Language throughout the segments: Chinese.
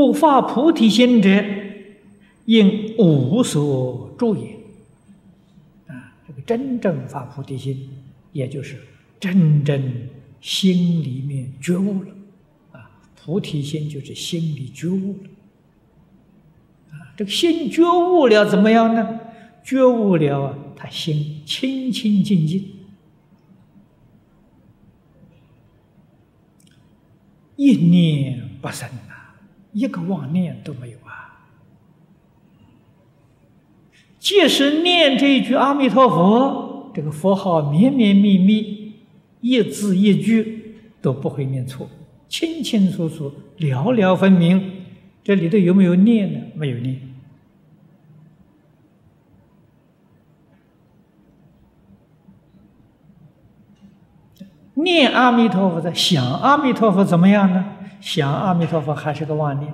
故发菩提心者，应无所住也。啊，这个真正发菩提心，也就是真正心里面觉悟了。啊，菩提心就是心里觉悟了。啊，这个心觉悟了怎么样呢？觉悟了啊，他心清清净净。一念不生啊，一个妄念都没有啊！即使念这一句阿弥陀佛，这个佛号绵绵密密，一字一句都不会念错，清清楚楚，了了分明。这里头有没有念呢？没有念。念阿弥陀佛的想阿弥陀佛怎么样呢？想阿弥陀佛还是个妄念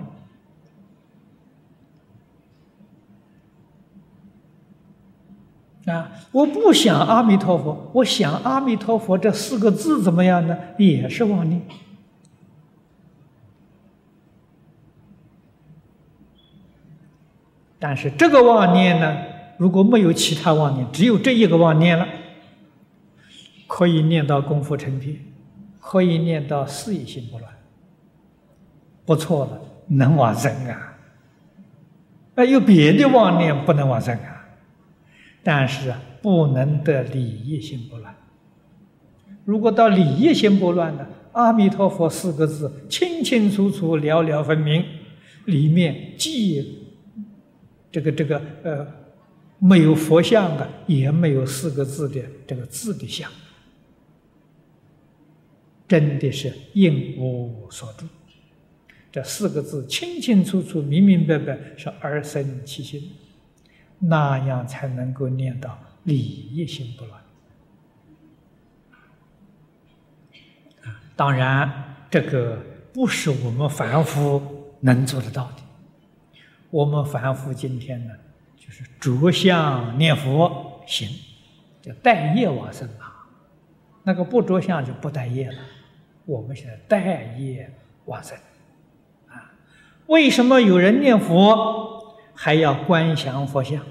啊！我不想阿弥陀佛，我想阿弥陀佛这四个字怎么样呢？也是妄念。但是这个妄念呢，如果没有其他妄念，只有这一个妄念了。可以念到功夫成片，可以念到事业心不乱，不错了，能往生啊！那有别的妄念不能往生啊，但是啊，不能得理业心不乱。如果到理业心不乱呢？阿弥陀佛四个字清清楚楚、了了分明，里面既这个这个呃没有佛像的，也没有四个字的这个字的像。真的是应无所住，这四个字清清楚楚、明明白白，是而生其心，那样才能够念到理一心不乱。当然这个不是我们凡夫能做得到的。我们凡夫今天呢，就是着相念佛行，叫待业往生啊。那个不着相就不待业了。我们现在待业往生，为什么有人念佛还要观想佛像？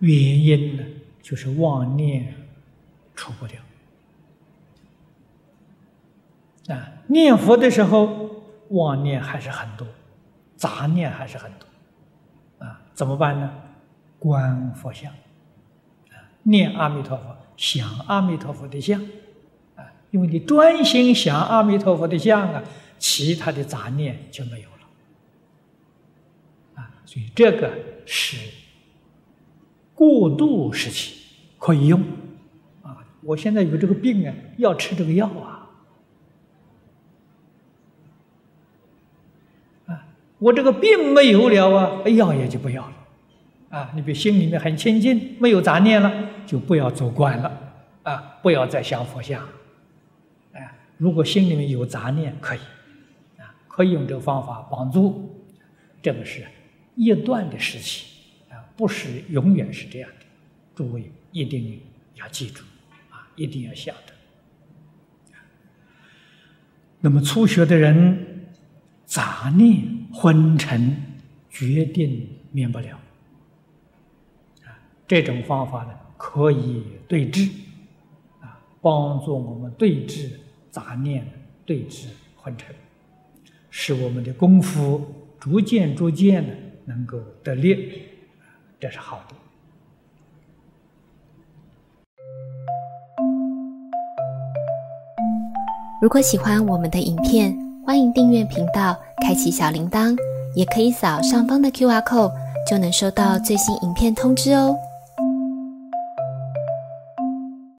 原因呢，就是妄念除不掉。啊，念佛的时候妄念还是很多，杂念还是很多，啊，怎么办呢？观佛像，啊，念阿弥陀佛，想阿弥陀佛的像。啊因为你专心想阿弥陀佛的像啊，其他的杂念就没有了啊，所以这个是过渡时期可以用啊。我现在有这个病啊，要吃这个药啊啊，我这个病没有了啊，药也就不要了啊。你比心里面很清净，没有杂念了，就不要做观了啊，不要再想佛像。如果心里面有杂念，可以，可以用这个方法帮助。这个是一段的事情，啊，不是永远是这样的。诸位一定要记住，啊，一定要晓得。那么初学的人，杂念昏沉，决定免不了。啊，这种方法呢，可以对治，啊，帮助我们对治。杂念对治昏沉，使我们的功夫逐渐逐渐的能够得力，这是好的。如果喜欢我们的影片，欢迎订阅频道，开启小铃铛，也可以扫上方的 Q R code，就能收到最新影片通知哦。